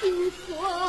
如果